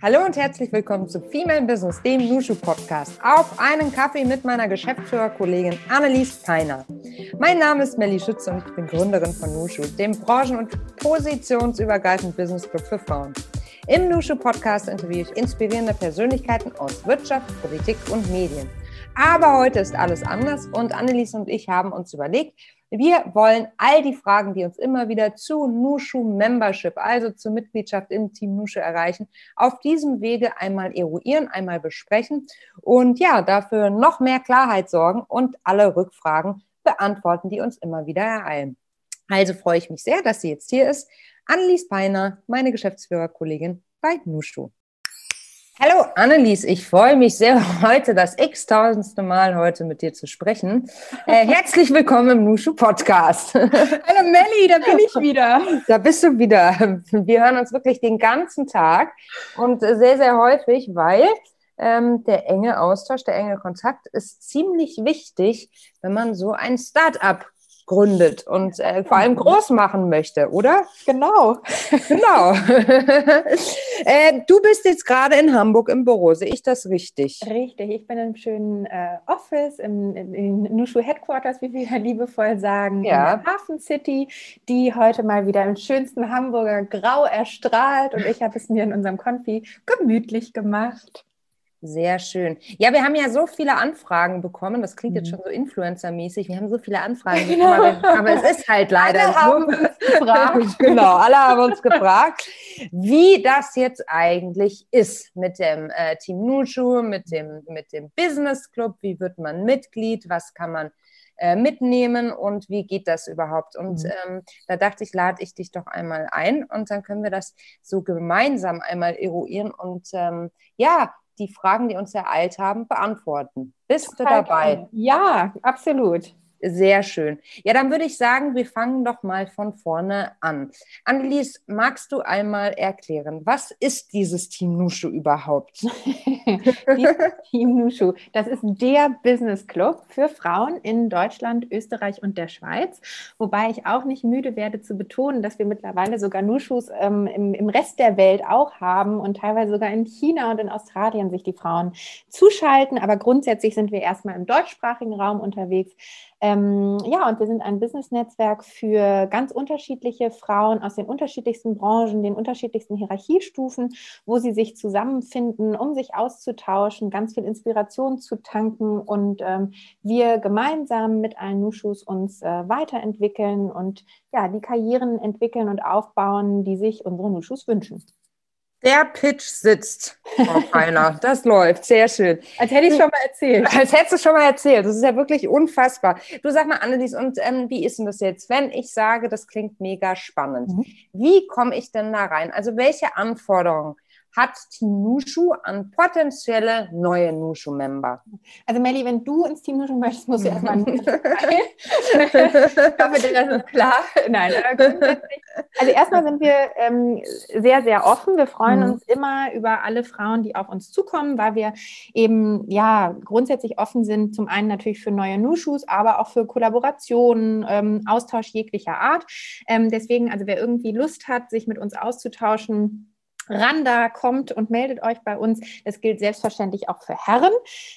Hallo und herzlich willkommen zu Female Business, dem Nushu Podcast. Auf einen Kaffee mit meiner Geschäftsführerkollegin Annelies Peiner. Mein Name ist Melly Schütze und ich bin Gründerin von Nushu, dem branchen- und positionsübergreifenden Business Club für Frauen. Im Nushu Podcast interviewe ich inspirierende Persönlichkeiten aus Wirtschaft, Politik und Medien. Aber heute ist alles anders und Annelies und ich haben uns überlegt, wir wollen all die Fragen, die uns immer wieder zu Nushu Membership, also zur Mitgliedschaft im Team Nushu erreichen, auf diesem Wege einmal eruieren, einmal besprechen und ja, dafür noch mehr Klarheit sorgen und alle Rückfragen beantworten, die uns immer wieder ereilen. Also freue ich mich sehr, dass sie jetzt hier ist. Annelies Peiner, meine Geschäftsführerkollegin bei Nushu. Hallo Annelies, ich freue mich sehr, heute das x-tausendste Mal heute mit dir zu sprechen. Äh, herzlich willkommen im Nushu Podcast. Hallo Melli, da bin ich wieder. Da bist du wieder. Wir hören uns wirklich den ganzen Tag und sehr, sehr häufig, weil ähm, der enge Austausch, der enge Kontakt ist ziemlich wichtig, wenn man so ein Start-up gründet und äh, vor allem groß machen möchte, oder? Genau. Genau. äh, du bist jetzt gerade in Hamburg im Büro, sehe ich das richtig? Richtig, ich bin im schönen äh, Office, im, in Nushu Headquarters, wie wir liebevoll sagen, ja. in der Hafen City, die heute mal wieder im schönsten Hamburger Grau erstrahlt und ich habe es mir in unserem Konfi gemütlich gemacht. Sehr schön. Ja, wir haben ja so viele Anfragen bekommen. Das klingt jetzt mhm. schon so Influencer-mäßig. Wir haben so viele Anfragen bekommen, aber, es ist halt leider alle haben uns gefragt. genau, alle haben uns gefragt, wie das jetzt eigentlich ist mit dem äh, Team Nushu, mit dem, mit dem Business Club. Wie wird man Mitglied? Was kann man äh, mitnehmen und wie geht das überhaupt? Und mhm. ähm, da dachte ich, lade ich dich doch einmal ein und dann können wir das so gemeinsam einmal eruieren und ähm, ja, die Fragen, die uns ereilt haben, beantworten. Bist du dabei? Ja, absolut. Sehr schön. Ja, dann würde ich sagen, wir fangen doch mal von vorne an. Annelies, magst du einmal erklären, was ist dieses Team Nushu überhaupt? Team Nushu, das ist der Business Club für Frauen in Deutschland, Österreich und der Schweiz. Wobei ich auch nicht müde werde zu betonen, dass wir mittlerweile sogar Nushus ähm, im, im Rest der Welt auch haben und teilweise sogar in China und in Australien sich die Frauen zuschalten. Aber grundsätzlich sind wir erstmal im deutschsprachigen Raum unterwegs. Ähm, ja, und wir sind ein Business-Netzwerk für ganz unterschiedliche Frauen aus den unterschiedlichsten Branchen, den unterschiedlichsten Hierarchiestufen, wo sie sich zusammenfinden, um sich auszutauschen, ganz viel Inspiration zu tanken und ähm, wir gemeinsam mit allen Nushus uns äh, weiterentwickeln und ja, die Karrieren entwickeln und aufbauen, die sich unsere Nushus wünschen. Der Pitch sitzt, Frau Feiner. Das läuft, sehr schön. Als hätte ich es schon mal erzählt. Als hättest du schon mal erzählt. Das ist ja wirklich unfassbar. Du sag mal, Annelies, und ähm, wie ist denn das jetzt, wenn ich sage, das klingt mega spannend? Mhm. Wie komme ich denn da rein? Also welche Anforderungen hat Team Nushu an potenzielle neue Nushu-Member? Also Melli, wenn du ins Team Nushu möchtest, musst du erstmal Ich hoffe, das ist klar. Nein, also erstmal sind wir ähm, sehr, sehr offen. Wir freuen mhm. uns immer über alle Frauen, die auf uns zukommen, weil wir eben ja grundsätzlich offen sind, zum einen natürlich für neue Nushus, aber auch für Kollaborationen, ähm, Austausch jeglicher Art. Ähm, deswegen, also wer irgendwie Lust hat, sich mit uns auszutauschen, Randa kommt und meldet euch bei uns. Das gilt selbstverständlich auch für Herren.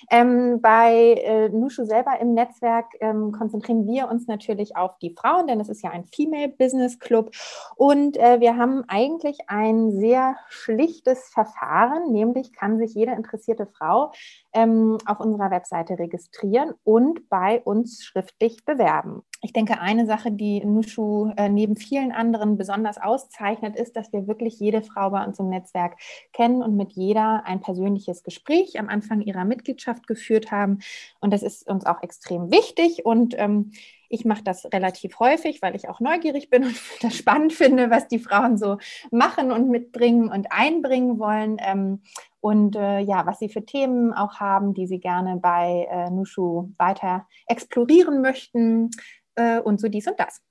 Ähm, bei äh, Nushu selber im Netzwerk ähm, konzentrieren wir uns natürlich auf die Frauen, denn es ist ja ein Female Business Club. Und äh, wir haben eigentlich ein sehr schlichtes Verfahren, nämlich kann sich jede interessierte Frau ähm, auf unserer Webseite registrieren und bei uns schriftlich bewerben. Ich denke, eine Sache, die Nushu äh, neben vielen anderen besonders auszeichnet, ist, dass wir wirklich jede Frau bei uns im Netzwerk kennen und mit jeder ein persönliches Gespräch am Anfang ihrer Mitgliedschaft geführt haben. Und das ist uns auch extrem wichtig. Und ähm, ich mache das relativ häufig, weil ich auch neugierig bin und das spannend finde, was die Frauen so machen und mitbringen und einbringen wollen. Ähm, und äh, ja, was sie für Themen auch haben, die sie gerne bei äh, Nushu weiter explorieren möchten äh, und so dies und das.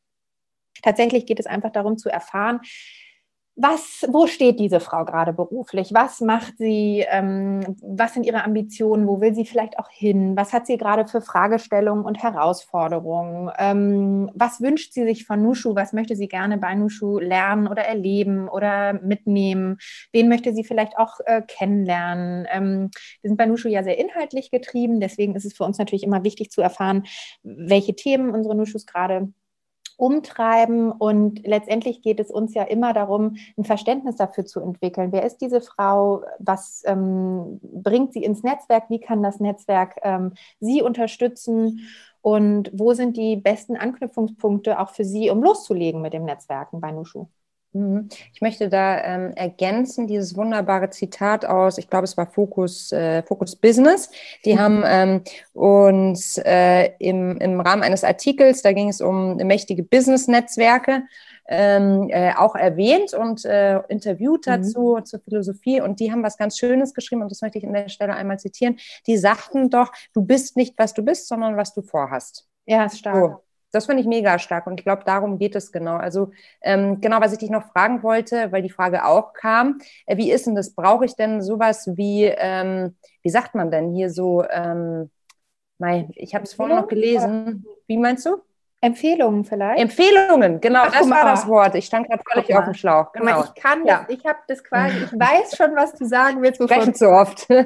Tatsächlich geht es einfach darum zu erfahren, was, wo steht diese Frau gerade beruflich? Was macht sie? Ähm, was sind ihre Ambitionen? Wo will sie vielleicht auch hin? Was hat sie gerade für Fragestellungen und Herausforderungen? Ähm, was wünscht sie sich von Nushu? Was möchte sie gerne bei Nushu lernen oder erleben oder mitnehmen? Wen möchte sie vielleicht auch äh, kennenlernen? Ähm, wir sind bei Nushu ja sehr inhaltlich getrieben, deswegen ist es für uns natürlich immer wichtig zu erfahren, welche Themen unsere Nushus gerade umtreiben. Und letztendlich geht es uns ja immer darum, ein Verständnis dafür zu entwickeln. Wer ist diese Frau? Was ähm, bringt sie ins Netzwerk? Wie kann das Netzwerk ähm, sie unterstützen? Und wo sind die besten Anknüpfungspunkte auch für Sie, um loszulegen mit dem Netzwerken bei Nushu? Mhm. Ich möchte da ähm, ergänzen, dieses wunderbare Zitat aus, ich glaube, es war Focus, äh, Focus Business. Die mhm. haben ähm, uns äh, im, im Rahmen eines Artikels, da ging es um mächtige Business-Netzwerke, ähm, äh, auch erwähnt und äh, interviewt mhm. dazu mhm. zur Philosophie. Und die haben was ganz Schönes geschrieben, und das möchte ich an der Stelle einmal zitieren. Die sagten doch, du bist nicht, was du bist, sondern was du vorhast. Ja, stark. So. Das finde ich mega stark und ich glaube, darum geht es genau. Also ähm, genau, was ich dich noch fragen wollte, weil die Frage auch kam, äh, wie ist denn das? Brauche ich denn sowas wie, ähm, wie sagt man denn hier so, ähm, mein, ich habe es vorhin noch gelesen. Wie meinst du? Empfehlungen vielleicht? Empfehlungen, genau, Ach, das war das Wort. Ich stand gerade völlig auf dem Schlauch. Genau. Ich kann ja. ich habe das quasi, ich weiß schon, was du sagen willst. Sprechen zu oft. ja,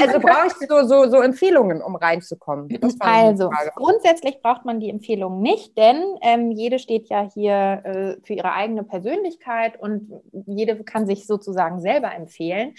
also brauche ich so, so, so Empfehlungen, um reinzukommen. Also, grundsätzlich braucht man die Empfehlungen nicht, denn ähm, jede steht ja hier äh, für ihre eigene Persönlichkeit und jede kann sich sozusagen selber empfehlen.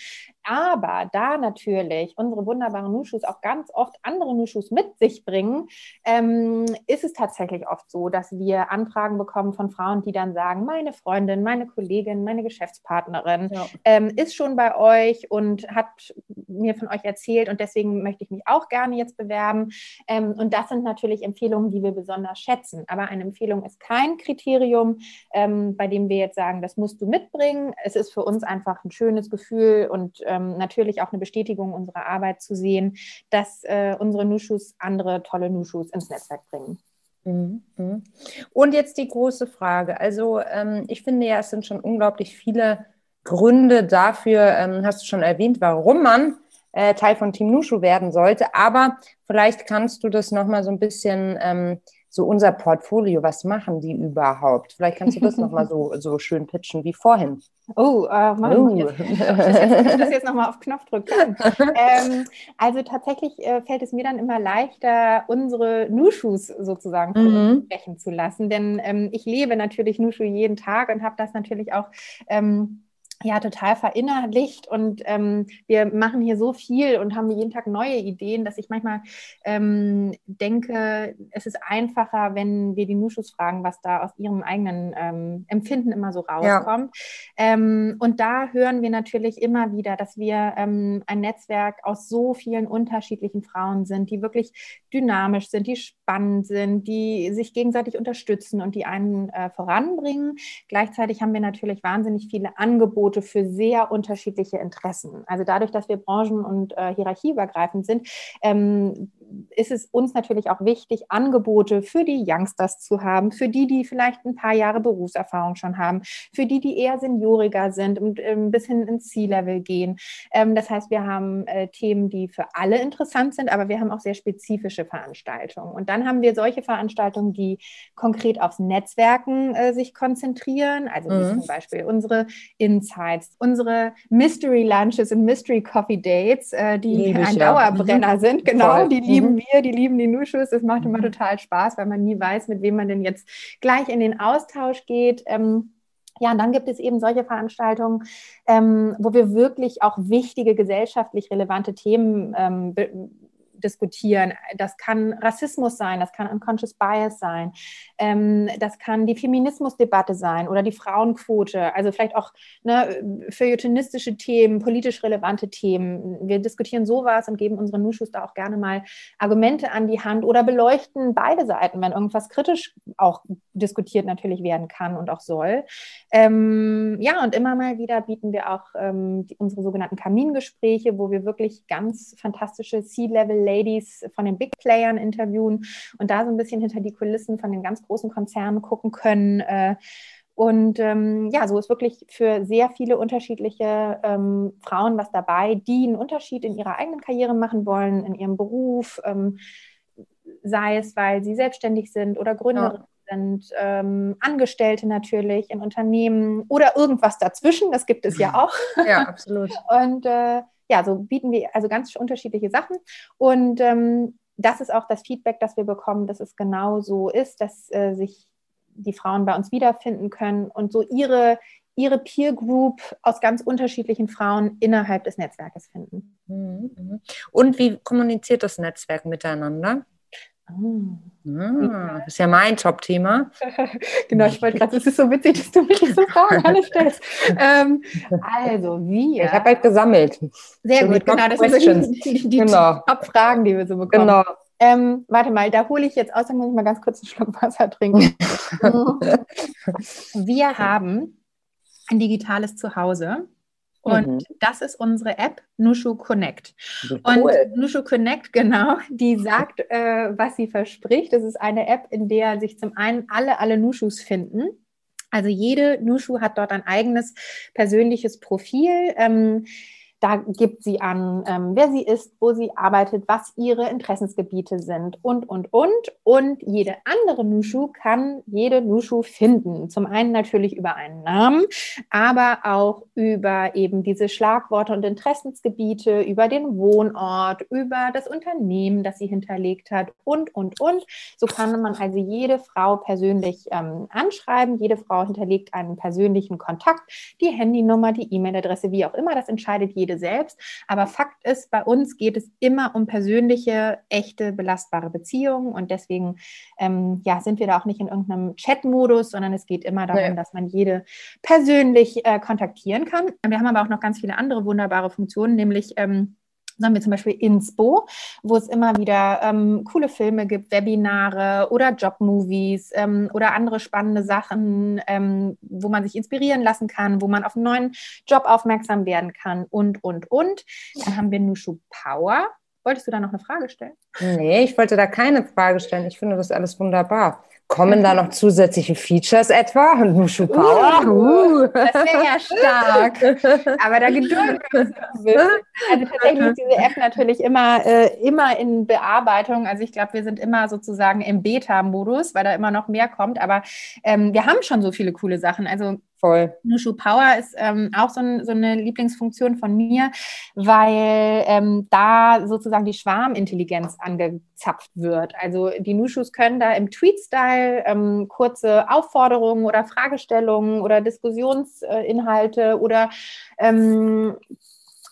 Aber da natürlich unsere wunderbaren Nushus auch ganz oft andere Nushus mit sich bringen, ähm, ist es tatsächlich oft so, dass wir Anfragen bekommen von Frauen, die dann sagen, meine Freundin, meine Kollegin, meine Geschäftspartnerin ja. ähm, ist schon bei euch und hat mir von euch erzählt und deswegen möchte ich mich auch gerne jetzt bewerben. Ähm, und das sind natürlich Empfehlungen, die wir besonders schätzen. Aber eine Empfehlung ist kein Kriterium, ähm, bei dem wir jetzt sagen, das musst du mitbringen. Es ist für uns einfach ein schönes Gefühl und ähm, natürlich auch eine Bestätigung unserer Arbeit zu sehen, dass äh, unsere Nushus andere tolle Nushus ins Netzwerk bringen. Mhm, mhm. Und jetzt die große Frage. Also ähm, ich finde ja, es sind schon unglaublich viele Gründe dafür, ähm, hast du schon erwähnt, warum man äh, Teil von Team Nushu werden sollte. Aber vielleicht kannst du das nochmal so ein bisschen ähm, so unser Portfolio, was machen die überhaupt? Vielleicht kannst du das nochmal so, so schön pitchen wie vorhin. Oh, äh, Mann, oh. Jetzt, das, das jetzt nochmal auf Knopfdruck ähm, also tatsächlich äh, fällt es mir dann immer leichter, unsere Nushus sozusagen mhm. sprechen zu lassen, denn ähm, ich lebe natürlich Nushu jeden Tag und habe das natürlich auch ähm, ja total verinnerlicht und ähm, wir machen hier so viel und haben jeden Tag neue Ideen, dass ich manchmal ähm, denke, es ist einfacher, wenn wir die Nuschus fragen, was da aus ihrem eigenen ähm, Empfinden immer so rauskommt. Ja. Ähm, und da hören wir natürlich immer wieder, dass wir ähm, ein Netzwerk aus so vielen unterschiedlichen Frauen sind, die wirklich dynamisch sind, die spannend sind, die sich gegenseitig unterstützen und die einen äh, voranbringen. Gleichzeitig haben wir natürlich wahnsinnig viele Angebote Angebote für sehr unterschiedliche Interessen. Also dadurch, dass wir branchen- und äh, hierarchieübergreifend sind, ähm, ist es uns natürlich auch wichtig, Angebote für die Youngsters zu haben, für die, die vielleicht ein paar Jahre Berufserfahrung schon haben, für die, die eher senioriger sind und ein bisschen ins C-Level gehen. Ähm, das heißt, wir haben äh, Themen, die für alle interessant sind, aber wir haben auch sehr spezifische Veranstaltungen. Und dann haben wir solche Veranstaltungen, die konkret aufs Netzwerken äh, sich konzentrieren, also mhm. zum Beispiel unsere Insights, unsere Mystery Lunches und Mystery Coffee Dates, äh, die Liebe ein Dauerbrenner sind, genau, Voll. die lieben mhm. wir, die lieben die Nushus. Es macht immer mhm. total Spaß, weil man nie weiß, mit wem man denn jetzt gleich in den Austausch geht. Ähm, ja, und dann gibt es eben solche Veranstaltungen, ähm, wo wir wirklich auch wichtige gesellschaftlich relevante Themen ähm, diskutieren. Das kann Rassismus sein, das kann Unconscious Bias sein, ähm, das kann die Feminismusdebatte sein oder die Frauenquote, also vielleicht auch ne, feuilletonistische Themen, politisch relevante Themen. Wir diskutieren sowas und geben unseren Nuschus da auch gerne mal Argumente an die Hand oder beleuchten beide Seiten, wenn irgendwas kritisch auch diskutiert natürlich werden kann und auch soll. Ähm, ja, und immer mal wieder bieten wir auch ähm, die, unsere sogenannten Kamingespräche, wo wir wirklich ganz fantastische C-Level Ladies von den Big Playern interviewen und da so ein bisschen hinter die Kulissen von den ganz großen Konzernen gucken können. Äh, Und ähm, ja, so ist wirklich für sehr viele unterschiedliche ähm, Frauen was dabei, die einen Unterschied in ihrer eigenen Karriere machen wollen, in ihrem Beruf, ähm, sei es, weil sie selbstständig sind oder Gründerin ja. sind, ähm, Angestellte natürlich in Unternehmen oder irgendwas dazwischen, das gibt es ja auch. Ja, absolut. Und äh, ja, so bieten wir also ganz unterschiedliche Sachen. Und ähm, das ist auch das Feedback, das wir bekommen, dass es genau so ist, dass äh, sich die Frauen bei uns wiederfinden können und so ihre, ihre Peer Group aus ganz unterschiedlichen Frauen innerhalb des Netzwerkes finden. Mhm, mhm. Und wie kommuniziert das Netzwerk miteinander? Oh. Ah, das ist ja mein Top-Thema. genau, ich wollte gerade, es ist so witzig, dass du mich diese Fragen alle stellst. Ähm, also, wir. Ich habe halt gesammelt. Sehr so gut, genau, das sind die, die, die genau. Top-Fragen, die wir so bekommen. Genau. Ähm, warte mal, da hole ich jetzt aus, dann muss ich mal ganz kurz einen Schluck Wasser trinken. wir haben ein digitales Zuhause. Und mhm. das ist unsere App Nushu Connect. Cool. Und Nushu Connect, genau, die sagt, äh, was sie verspricht. Das ist eine App, in der sich zum einen alle, alle Nushus finden. Also jede Nushu hat dort ein eigenes persönliches Profil. Ähm, da gibt sie an, ähm, wer sie ist, wo sie arbeitet, was ihre Interessensgebiete sind und, und, und. Und jede andere Nushu kann jede Nushu finden. Zum einen natürlich über einen Namen, aber auch über eben diese Schlagworte und Interessensgebiete, über den Wohnort, über das Unternehmen, das sie hinterlegt hat und, und, und. So kann man also jede Frau persönlich ähm, anschreiben. Jede Frau hinterlegt einen persönlichen Kontakt, die Handynummer, die E-Mail-Adresse, wie auch immer. Das entscheidet jede selbst. Aber Fakt ist, bei uns geht es immer um persönliche, echte, belastbare Beziehungen. Und deswegen ähm, ja, sind wir da auch nicht in irgendeinem Chat-Modus, sondern es geht immer darum, nee. dass man jede persönlich äh, kontaktieren kann. Wir haben aber auch noch ganz viele andere wunderbare Funktionen, nämlich ähm, so haben wir zum Beispiel Inspo, wo es immer wieder ähm, coole Filme gibt, Webinare oder Jobmovies ähm, oder andere spannende Sachen, ähm, wo man sich inspirieren lassen kann, wo man auf einen neuen Job aufmerksam werden kann und, und, und. Dann haben wir Nushu Power. Wolltest du da noch eine Frage stellen? Nee, ich wollte da keine Frage stellen. Ich finde das alles wunderbar. Kommen da noch zusätzliche Features etwa? Nushu Power? Uh, das wäre ja stark. Aber da gedulden wir uns Also tatsächlich ist diese App natürlich immer, äh, immer in Bearbeitung. Also ich glaube, wir sind immer sozusagen im Beta-Modus, weil da immer noch mehr kommt. Aber ähm, wir haben schon so viele coole Sachen. Also Voll. Nushu Power ist ähm, auch so, ein, so, eine Lieblingsfunktion von mir, weil ähm, da sozusagen die Schwarmintelligenz angezapft wird. Also die Nushus können da im Tweet-Style ähm, kurze Aufforderungen oder Fragestellungen oder Diskussionsinhalte oder ähm,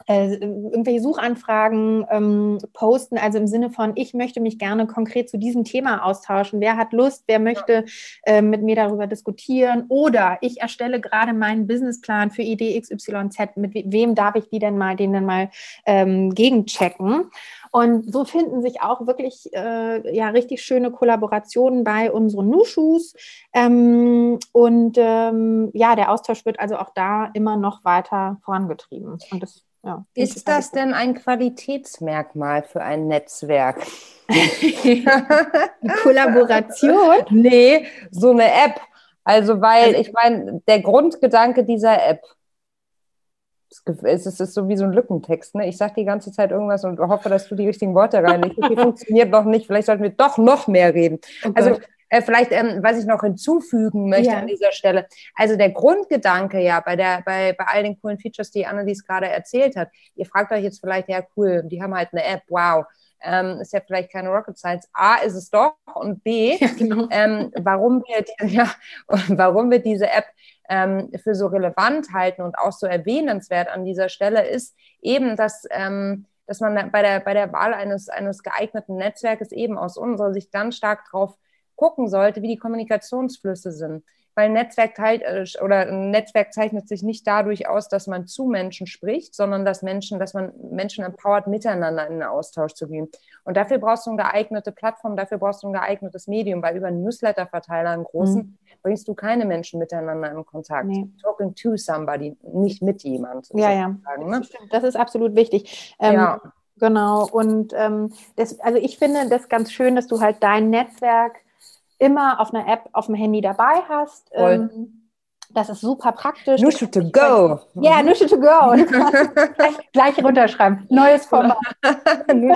äh, irgendwelche Suchanfragen ähm, posten, also im Sinne von, ich möchte mich gerne konkret zu diesem Thema austauschen. Wer hat Lust, wer möchte äh, mit mir darüber diskutieren? Oder ich erstelle gerade meinen Businessplan für Idee XYZ. Mit wem darf ich die denn mal, den dann mal ähm, gegenchecken? Und so finden sich auch wirklich äh, ja, richtig schöne Kollaborationen bei unseren Nushus. Ähm, und ähm, ja, der Austausch wird also auch da immer noch weiter vorangetrieben. Und das ja, ist das denn ein Qualitätsmerkmal für ein Netzwerk? Kollaboration? nee, so eine App. Also, weil also ich meine, der Grundgedanke dieser App, es ist so wie so ein Lückentext. Ne? Ich sage die ganze Zeit irgendwas und hoffe, dass du die richtigen Worte reinlegst. Die funktioniert noch nicht. Vielleicht sollten wir doch noch mehr reden. Oh also äh, vielleicht, ähm, was ich noch hinzufügen möchte ja. an dieser Stelle. Also der Grundgedanke ja bei, der, bei, bei all den coolen Features, die Annelies gerade erzählt hat. Ihr fragt euch jetzt vielleicht, ja cool, die haben halt eine App, wow. Ähm, ist ja vielleicht keine Rocket Science. A ist es doch und B, ja, genau. ähm, warum, wir, ja, warum wir diese App ähm, für so relevant halten und auch so erwähnenswert an dieser Stelle ist eben, dass ähm, dass man bei der, bei der Wahl eines, eines geeigneten Netzwerkes eben aus unserer Sicht ganz stark darauf gucken sollte, wie die Kommunikationsflüsse sind. Weil ein Netzwerk teilt äh, oder ein Netzwerk zeichnet sich nicht dadurch aus, dass man zu Menschen spricht, sondern dass Menschen, dass man Menschen empowert, miteinander in den Austausch zu gehen. Und dafür brauchst du eine geeignete Plattform, dafür brauchst du ein geeignetes Medium, weil über einen Newsletter-Verteiler, einen großen, mhm. bringst du keine Menschen miteinander in Kontakt. Nee. Talking to somebody, nicht mit jemand. Ja, ja. Ne? Das, das ist absolut wichtig. Ähm, ja. Genau. Und ähm, das, also ich finde das ganz schön, dass du halt dein Netzwerk immer auf einer App auf dem Handy dabei hast. Ähm, Das ist super praktisch. Nushu to go. Ja, yeah, Nushu to go. gleich, gleich runterschreiben. Neues Format. und,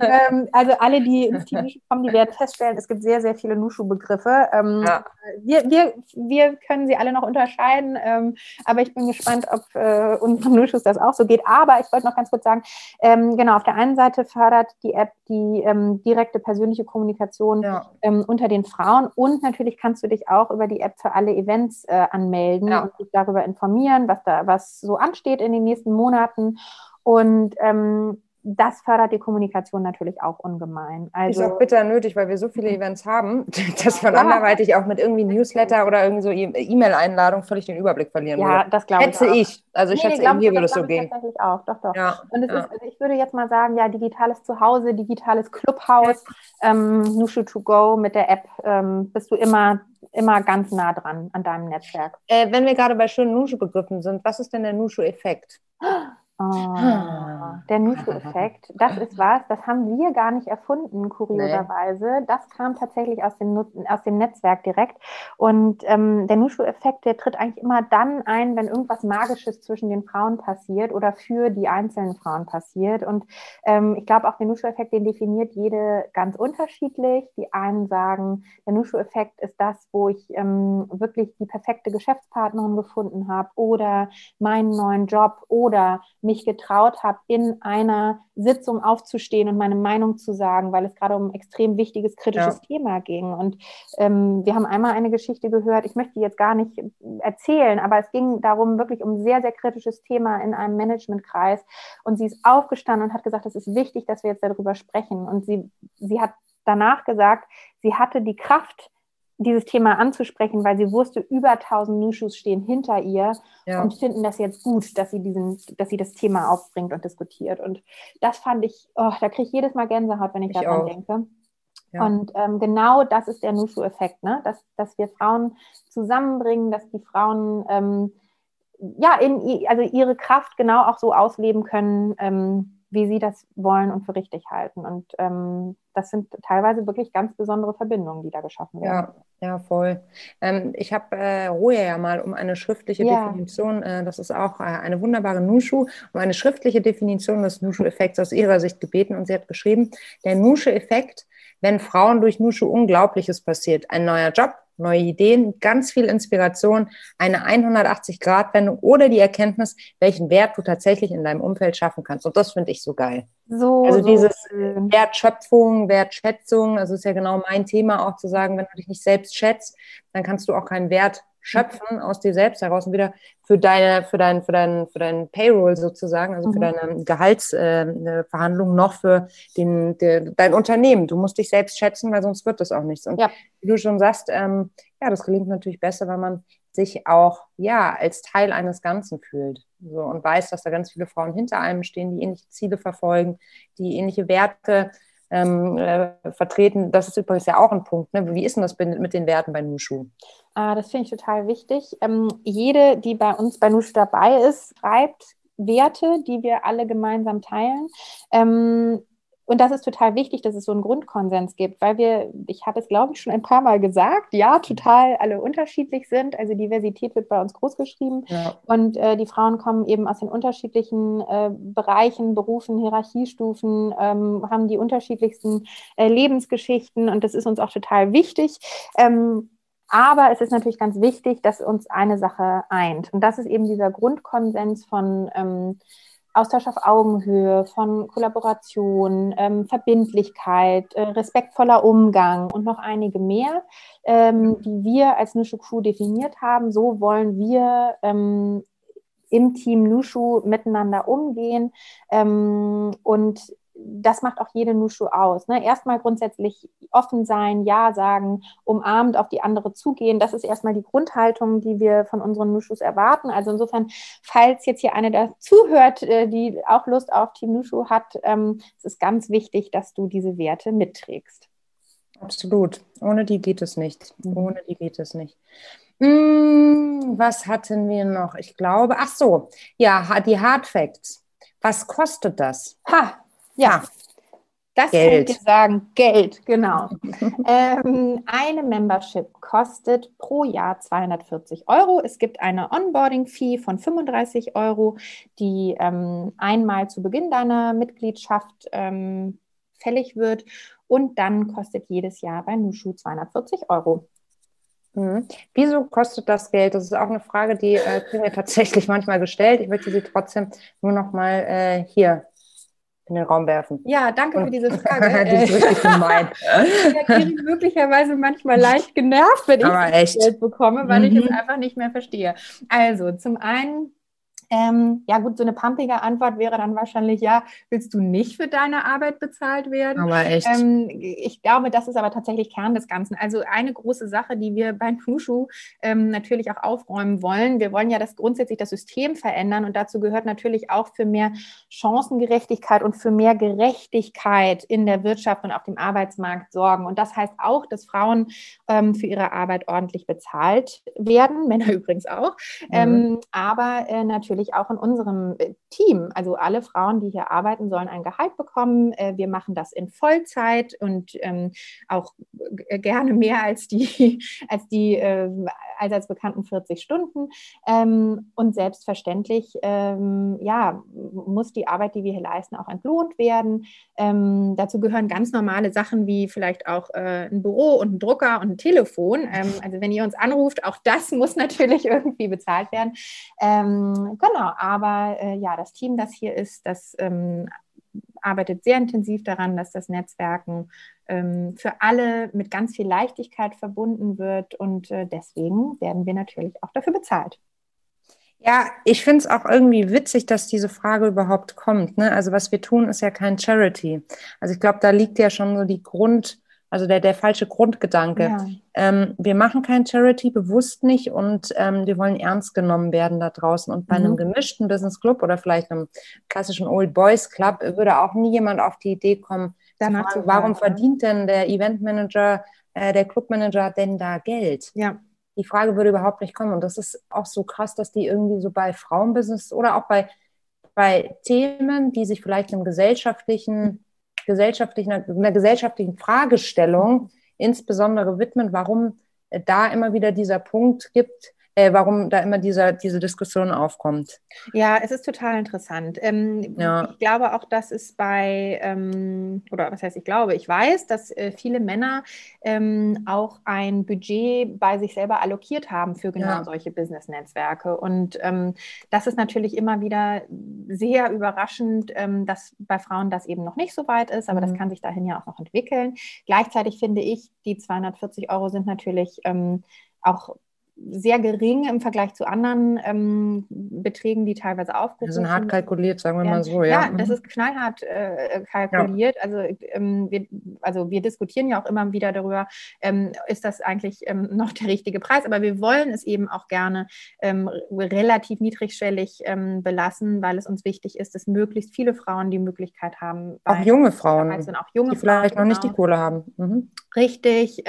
ähm, also alle, die ins Team Nushu kommen, die werden feststellen, es gibt sehr, sehr viele Nushu-Begriffe. Ähm, ja. wir, wir, wir können sie alle noch unterscheiden, ähm, aber ich bin gespannt, ob äh, unseren Nushus das auch so geht. Aber ich wollte noch ganz kurz sagen, ähm, genau, auf der einen Seite fördert die App die ähm, direkte persönliche Kommunikation ja. Ähm, unter den Frauen und natürlich kannst du dich auch über die App für alle Events Events äh, anmelden ja. und sich darüber informieren, was da, was so ansteht in den nächsten Monaten. Und ähm, das fördert die Kommunikation natürlich auch ungemein. Also, ist auch bitter nötig, weil wir so viele Events haben, dass man ja. anderweitig auch mit irgendwie Newsletter oder irgendwie so e- E-Mail-Einladung völlig den Überblick verlieren ja, würde. das glaube ich Schätze ich. Also ich nee, schätze, nee, hier würde es so gehen. Tatsächlich auch, doch, doch. Ja. Und es ja. ist, also ich würde jetzt mal sagen, ja, digitales Zuhause, digitales Clubhaus, ähm, Nushu to go mit der App ähm, bist du immer immer ganz nah dran an deinem Netzwerk. Äh, wenn wir gerade bei schönen Nushu-Begriffen sind, was ist denn der Nushu-Effekt? Oh, der Nushu-Effekt, das ist was, das haben wir gar nicht erfunden, kurioserweise. Nee. Das kam tatsächlich aus dem, aus dem Netzwerk direkt. Und ähm, der Nushu-Effekt, der tritt eigentlich immer dann ein, wenn irgendwas Magisches zwischen den Frauen passiert oder für die einzelnen Frauen passiert. Und ähm, ich glaube, auch der Nushu-Effekt, den definiert jede ganz unterschiedlich. Die einen sagen, der Nushu-Effekt ist das, wo ich ähm, wirklich die perfekte Geschäftspartnerin gefunden habe oder meinen neuen Job oder mich getraut habe, in einer Sitzung aufzustehen und meine Meinung zu sagen, weil es gerade um ein extrem wichtiges, kritisches ja. Thema ging. Und ähm, wir haben einmal eine Geschichte gehört, ich möchte die jetzt gar nicht erzählen, aber es ging darum, wirklich um ein sehr, sehr kritisches Thema in einem Managementkreis. Und sie ist aufgestanden und hat gesagt, es ist wichtig, dass wir jetzt darüber sprechen. Und sie, sie hat danach gesagt, sie hatte die Kraft, dieses Thema anzusprechen, weil sie wusste, über 1000 Nushus stehen hinter ihr ja. und finden das jetzt gut, dass sie diesen, dass sie das Thema aufbringt und diskutiert. Und das fand ich, oh, da kriege ich jedes Mal Gänsehaut, wenn ich, ich daran auch. denke. Ja. Und ähm, genau das ist der Nushu-Effekt, ne? dass, dass wir Frauen zusammenbringen, dass die Frauen ähm, ja, in, also ihre Kraft genau auch so ausleben können, ähm, wie sie das wollen und für richtig halten. Und ähm, das sind teilweise wirklich ganz besondere Verbindungen, die da geschaffen werden. Ja, ja voll. Ähm, ich habe äh, Roja ja mal um eine schriftliche ja. Definition, äh, das ist auch äh, eine wunderbare Nushu, um eine schriftliche Definition des Nushu-Effekts aus ihrer Sicht gebeten und sie hat geschrieben, der Nushu-Effekt, wenn Frauen durch Nushu Unglaubliches passiert, ein neuer Job, neue Ideen, ganz viel Inspiration, eine 180-Grad-Wendung oder die Erkenntnis, welchen Wert du tatsächlich in deinem Umfeld schaffen kannst. Und das finde ich so geil. So, also so dieses schön. Wertschöpfung, Wertschätzung, also ist ja genau mein Thema auch zu sagen, wenn du dich nicht selbst schätzt, dann kannst du auch keinen Wert schöpfen aus dir selbst heraus und wieder für deine, für dein, für dein, für dein Payroll sozusagen, also mhm. für deine Gehaltsverhandlungen äh, noch für den, der, dein Unternehmen. Du musst dich selbst schätzen, weil sonst wird das auch nichts. Und ja. wie du schon sagst, ähm, ja, das gelingt natürlich besser, wenn man sich auch ja als Teil eines Ganzen fühlt so, und weiß, dass da ganz viele Frauen hinter einem stehen, die ähnliche Ziele verfolgen, die ähnliche Werte ähm, äh, vertreten. Das ist übrigens ja auch ein Punkt. Ne? Wie ist denn das mit den Werten bei Nushu? Ah, das finde ich total wichtig. Ähm, jede, die bei uns bei Nushu dabei ist, schreibt Werte, die wir alle gemeinsam teilen. Ähm, und das ist total wichtig, dass es so einen Grundkonsens gibt, weil wir, ich habe es glaube ich schon ein paar Mal gesagt, ja, total alle unterschiedlich sind. Also Diversität wird bei uns groß geschrieben ja. und äh, die Frauen kommen eben aus den unterschiedlichen äh, Bereichen, Berufen, Hierarchiestufen, ähm, haben die unterschiedlichsten äh, Lebensgeschichten und das ist uns auch total wichtig. Ähm, aber es ist natürlich ganz wichtig, dass uns eine Sache eint. Und das ist eben dieser Grundkonsens von ähm, Austausch auf Augenhöhe, von Kollaboration, ähm, Verbindlichkeit, äh, respektvoller Umgang und noch einige mehr, ähm, die wir als Nushu Crew definiert haben. So wollen wir ähm, im Team Nushu miteinander umgehen ähm, und das macht auch jede Nushu aus. Ne? Erstmal grundsätzlich offen sein, Ja sagen, umarmt auf die andere zugehen. Das ist erstmal die Grundhaltung, die wir von unseren Nushus erwarten. Also insofern, falls jetzt hier eine dazuhört, äh, die auch Lust auf Team Nushu hat, ähm, es ist ganz wichtig, dass du diese Werte mitträgst. Absolut. Ohne die geht es nicht. Mhm. Ohne die geht es nicht. Hm, was hatten wir noch? Ich glaube, ach so, ja, die Hard Facts. Was kostet das? Ha, ja. Das Geld. ich sagen. Geld, genau. ähm, eine Membership kostet pro Jahr 240 Euro. Es gibt eine Onboarding-Fee von 35 Euro, die ähm, einmal zu Beginn deiner Mitgliedschaft ähm, fällig wird. Und dann kostet jedes Jahr bei Nushu 240 Euro. Mhm. Wieso kostet das Geld? Das ist auch eine Frage, die äh, kriegen wir tatsächlich manchmal gestellt. Ich möchte sie trotzdem nur noch mal äh, hier in den Raum werfen. Ja, danke für diese Frage. die ist richtig gemein. ich bin möglicherweise manchmal leicht genervt, wenn ich das Geld bekomme, weil mhm. ich es mhm. einfach nicht mehr verstehe. Also, zum einen ähm, ja gut, so eine pumpige Antwort wäre dann wahrscheinlich, ja, willst du nicht für deine Arbeit bezahlt werden? Aber echt. Ähm, ich glaube, das ist aber tatsächlich Kern des Ganzen. Also eine große Sache, die wir bei Nushu ähm, natürlich auch aufräumen wollen. Wir wollen ja das grundsätzlich das System verändern und dazu gehört natürlich auch für mehr Chancengerechtigkeit und für mehr Gerechtigkeit in der Wirtschaft und auf dem Arbeitsmarkt sorgen. Und das heißt auch, dass Frauen ähm, für ihre Arbeit ordentlich bezahlt werden, Männer übrigens auch. Mhm. Ähm, aber äh, natürlich natürlich auch in unserem äh, Team. Also alle Frauen, die hier arbeiten, sollen ein Gehalt bekommen. Äh, wir machen das in Vollzeit und ähm, auch gerne mehr als die, als die äh, allseits bekannten 40 Stunden. Ähm, und selbstverständlich, ähm, ja, muss die Arbeit, die wir hier leisten, auch entlohnt werden. Dazu gehören ganz normale Sachen wie vielleicht auch ein Büro und ein Drucker und ein Telefon. Also wenn ihr uns anruft, auch das muss natürlich irgendwie bezahlt werden. Genau, aber äh, ja, das Team, das hier ist, das ähm, arbeitet sehr intensiv daran, dass das Netzwerken ähm, für alle mit ganz viel Leichtigkeit verbunden wird und äh, deswegen werden wir natürlich auch dafür bezahlt. Ja, ich finde es auch irgendwie witzig, dass diese Frage überhaupt kommt. Ne? Also was wir tun, ist ja kein Charity. Also ich glaube, da liegt ja schon so die Grund, also der, der falsche Grundgedanke. Ja. Ähm, wir machen kein Charity, bewusst nicht und ähm, wir wollen ernst genommen werden da draußen. Und bei mhm. einem gemischten Business Club oder vielleicht einem klassischen Old Boys Club würde auch nie jemand auf die Idee kommen, Danach fragen, warum verdient denn der Eventmanager, äh, der Clubmanager denn da Geld? Ja. Die Frage würde überhaupt nicht kommen. Und das ist auch so krass, dass die irgendwie so bei Frauenbusiness oder auch bei, bei Themen, die sich vielleicht einem gesellschaftlichen gesellschaftlichen, einer gesellschaftlichen Fragestellung insbesondere widmen, warum da immer wieder dieser Punkt gibt, äh, warum da immer dieser, diese Diskussion aufkommt. Ja, es ist total interessant. Ähm, ja. Ich glaube auch, dass es bei, ähm, oder was heißt ich glaube, ich weiß, dass äh, viele Männer ähm, auch ein Budget bei sich selber allokiert haben für genau ja. solche Business-Netzwerke. Und ähm, das ist natürlich immer wieder sehr überraschend, ähm, dass bei Frauen das eben noch nicht so weit ist, aber mhm. das kann sich dahin ja auch noch entwickeln. Gleichzeitig finde ich, die 240 Euro sind natürlich ähm, auch sehr gering im Vergleich zu anderen ähm, Beträgen, die teilweise aufgerufen sind. hart kalkuliert, sagen wir ja. mal so. Ja, ja das mhm. ist knallhart äh, kalkuliert. Ja. Also, ähm, wir, also wir diskutieren ja auch immer wieder darüber, ähm, ist das eigentlich ähm, noch der richtige Preis? Aber wir wollen es eben auch gerne ähm, relativ niedrigschwellig ähm, belassen, weil es uns wichtig ist, dass möglichst viele Frauen die Möglichkeit haben. Auch junge Frauen, auch junge die vielleicht Frauen, noch nicht die genau. Kohle haben. Mhm. Richtig.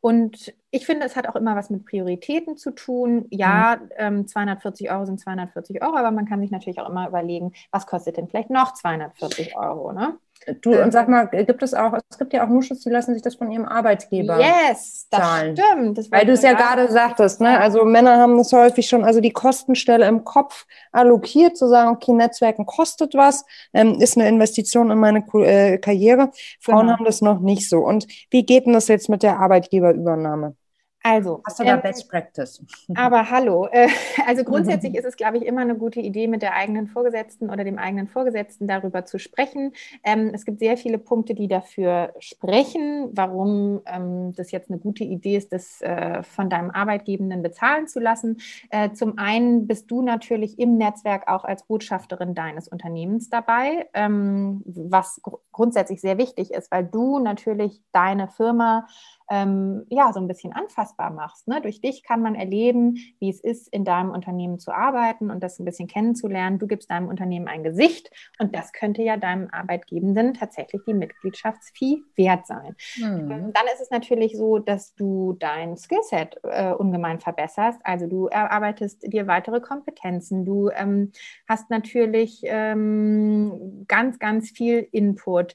und ich finde, es hat auch immer was mit Prioritäten zu tun. Ja, mhm. ähm, 240 Euro sind 240 Euro, aber man kann sich natürlich auch immer überlegen, was kostet denn vielleicht noch 240 Euro, ne? Du, und sag mal, gibt es auch, es gibt ja auch Nuschus, die lassen sich das von ihrem Arbeitgeber yes, das zahlen. stimmt. Das Weil du es ja gerade sagtest, ne? Also Männer haben das häufig schon, also die Kostenstelle im Kopf allokiert, zu sagen, okay, Netzwerken kostet was, ähm, ist eine Investition in meine äh, Karriere. Frauen genau. haben das noch nicht so. Und wie geht denn das jetzt mit der Arbeitgeberübernahme? Also, hast du da ähm, Best Practice? Aber hallo, äh, also grundsätzlich ist es, glaube ich, immer eine gute Idee, mit der eigenen Vorgesetzten oder dem eigenen Vorgesetzten darüber zu sprechen. Ähm, es gibt sehr viele Punkte, die dafür sprechen, warum ähm, das jetzt eine gute Idee ist, das äh, von deinem Arbeitgebenden bezahlen zu lassen. Äh, zum einen bist du natürlich im Netzwerk auch als Botschafterin deines Unternehmens dabei, ähm, was gr grundsätzlich sehr wichtig ist, weil du natürlich deine Firma ähm, ja, so ein bisschen anfassbar machst. Ne? Durch dich kann man erleben, wie es ist, in deinem Unternehmen zu arbeiten und das ein bisschen kennenzulernen. Du gibst deinem Unternehmen ein Gesicht und das könnte ja deinem Arbeitgebenden tatsächlich die Mitgliedschaftsfee wert sein. Mhm. Dann ist es natürlich so, dass du dein Skillset äh, ungemein verbesserst. Also du erarbeitest dir weitere Kompetenzen. Du ähm, hast natürlich ähm, ganz, ganz viel Input.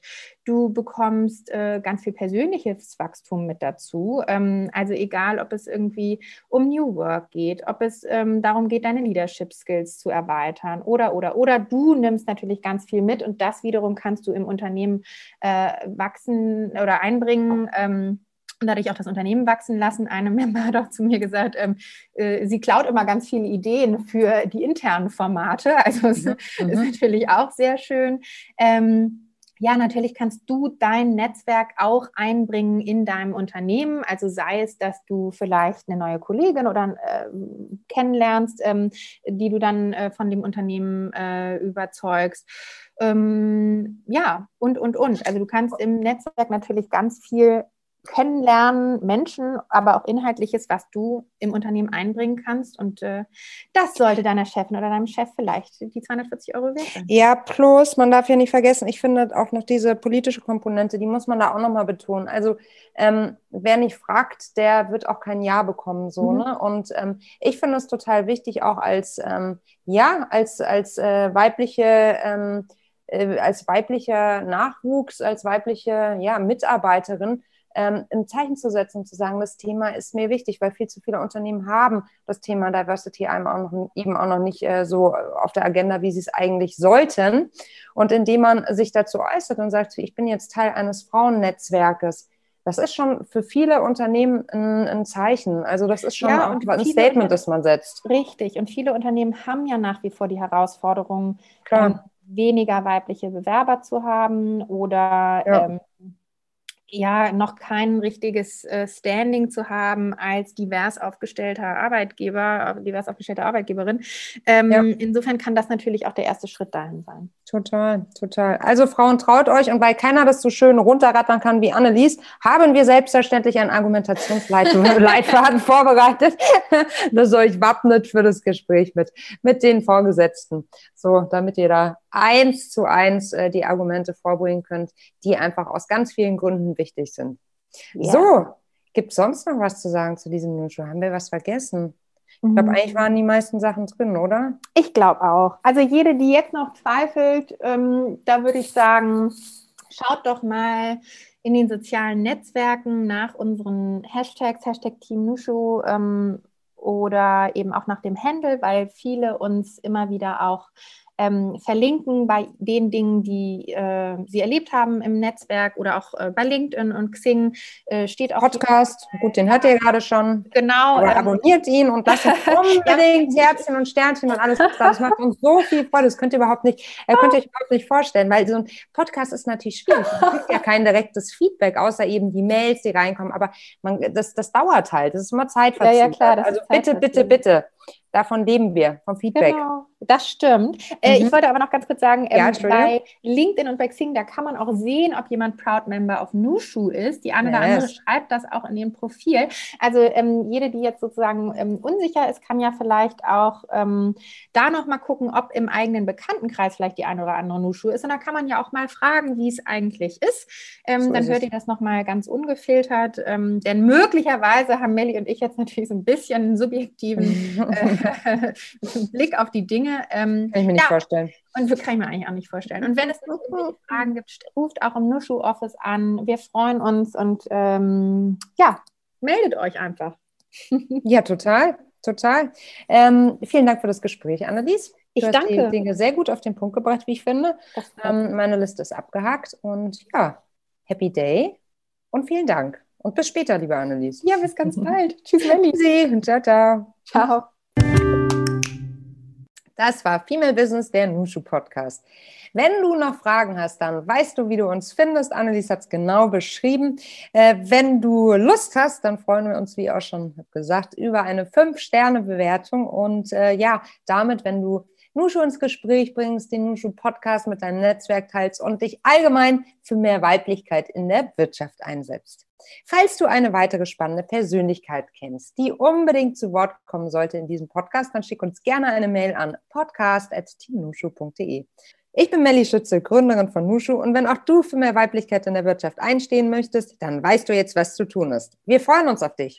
Du bekommst äh, ganz viel persönliches Wachstum mit dazu. Ähm, also egal, ob es irgendwie um New Work geht, ob es ähm, darum geht, deine Leadership Skills zu erweitern oder, oder, oder du nimmst natürlich ganz viel mit und das wiederum kannst du im Unternehmen äh, wachsen oder einbringen. Ähm, und dadurch auch das Unternehmen wachsen lassen. Eine Member hat auch zu mir gesagt, ähm, äh, sie klaut immer ganz viele Ideen für die internen Formate. Also es mhm. ist mhm. natürlich auch sehr schön. Ähm, ja, natürlich kannst du dein Netzwerk auch einbringen in deinem Unternehmen. Also sei es, dass du vielleicht eine neue Kollegin oder äh, kennenlernst, ähm, die du dann äh, von dem Unternehmen äh, überzeugst. Ähm, ja, und, und, und. Also du kannst im Netzwerk natürlich ganz viel kennenlernen, Menschen, aber auch Inhaltliches, was du im Unternehmen einbringen kannst. Und äh, das sollte deiner Chefin oder deinem Chef vielleicht die 240 Euro wert sein. Ja, plus, man darf ja nicht vergessen, ich finde auch noch diese politische Komponente, die muss man da auch nochmal betonen. Also ähm, wer nicht fragt, der wird auch kein Ja bekommen. So, mhm. ne? Und ähm, ich finde es total wichtig, auch als ähm, ja, als, als äh, weibliche ähm, äh, als weiblicher Nachwuchs, als weibliche ja, Mitarbeiterin, ähm, ein Zeichen zu setzen und zu sagen, das Thema ist mir wichtig, weil viel zu viele Unternehmen haben das Thema Diversity einem auch noch, eben auch noch nicht äh, so auf der Agenda, wie sie es eigentlich sollten. Und indem man sich dazu äußert und sagt, ich bin jetzt Teil eines Frauennetzwerkes, das ist schon für viele Unternehmen ein, ein Zeichen. Also das ist schon ja, ein Statement, das man setzt. Richtig. Und viele Unternehmen haben ja nach wie vor die Herausforderung, ähm, weniger weibliche Bewerber zu haben oder ja. ähm, ja noch kein richtiges äh, Standing zu haben als divers aufgestellter Arbeitgeber, divers aufgestellte Arbeitgeberin. Ähm, ja. Insofern kann das natürlich auch der erste Schritt dahin sein. Total, total. Also Frauen, traut euch und weil keiner das so schön runterrattern kann wie Annelies, haben wir selbstverständlich einen Argumentationsleitfaden vorbereitet, das euch wappnet für das Gespräch mit, mit den Vorgesetzten. So, damit ihr da eins zu eins äh, die Argumente vorbringen könnt, die einfach aus ganz vielen Gründen wichtig sind. Ja. So, gibt es sonst noch was zu sagen zu diesem Newshow? Haben wir was vergessen? Ich glaube, mhm. eigentlich waren die meisten Sachen drin, oder? Ich glaube auch. Also jede, die jetzt noch zweifelt, ähm, da würde ich sagen, schaut doch mal in den sozialen Netzwerken nach unseren Hashtags, Hashtag Team Nushu ähm, oder eben auch nach dem Handle, weil viele uns immer wieder auch ähm, verlinken bei den Dingen, die äh, Sie erlebt haben im Netzwerk oder auch äh, bei LinkedIn und Xing äh, steht auch. Podcast, gut, den hört ihr gerade schon. Genau. Aber ähm, abonniert ihn und lasst unbedingt Herzchen und Sternchen und alles. Das macht uns so viel Freude. Das könnt ihr überhaupt nicht, äh, könnt ihr euch überhaupt nicht vorstellen, weil so ein Podcast ist natürlich schwierig. Man kriegt ja kein direktes Feedback, außer eben die Mails, die reinkommen. Aber man, das, das dauert halt. Das ist immer Zeitverzug. Ja, ja, klar. Also bitte, bitte, bitte davon leben wir, vom Feedback. Genau, das stimmt. Äh, mhm. ich wollte aber noch ganz kurz sagen, ähm, ja, bei LinkedIn und bei Xing, da kann man auch sehen, ob jemand Proud Member auf Nushu ist. Die eine yes. oder andere schreibt das auch in ihrem Profil. Also ähm, jede, die jetzt sozusagen ähm, unsicher ist, kann ja vielleicht auch ähm, da noch mal gucken, ob im eigenen Bekanntenkreis vielleicht die eine oder andere Nushu ist. Und da kann man ja auch mal fragen, wie es eigentlich ist. Ähm, so dann ist hört es. ihr das noch mal ganz ungefiltert. Ähm, denn möglicherweise haben Melli und ich jetzt natürlich so ein bisschen einen subjektiven äh, Blick auf die Dinge. Ähm, kann ich mir nicht ja, vorstellen. Und kann ich mir eigentlich auch nicht vorstellen. Und wenn es Fragen gibt, ruft auch im Nushu Office an. Wir freuen uns und ähm, ja, meldet euch einfach. ja, total, total. Ähm, vielen Dank für das Gespräch, Annelies. Ich du danke. die Dinge sehr gut auf den Punkt gebracht, wie ich finde. Ähm, meine Liste ist abgehakt und ja, Happy Day und vielen Dank. Und bis später, liebe Annelies. Ja, bis ganz bald. Tschüss, Melli. Ciao, ciao. Ciao. Das war Female Business, der Nushu Podcast. Wenn du noch Fragen hast, dann weißt du, wie du uns findest. Annelies hat es genau beschrieben. Äh, wenn du Lust hast, dann freuen wir uns, wie auch schon gesagt, über eine 5-Sterne-Bewertung. Und äh, ja, damit, wenn du Nushu ins Gespräch bringst, den Nushu Podcast mit deinem Netzwerk teilst und dich allgemein für mehr Weiblichkeit in der Wirtschaft einsetzt. Falls du eine weitere spannende Persönlichkeit kennst, die unbedingt zu Wort kommen sollte in diesem Podcast, dann schick uns gerne eine Mail an podcast.teamnushu.de. Ich bin Melli Schütze, Gründerin von Nushu und wenn auch du für mehr Weiblichkeit in der Wirtschaft einstehen möchtest, dann weißt du jetzt, was zu tun ist. Wir freuen uns auf dich.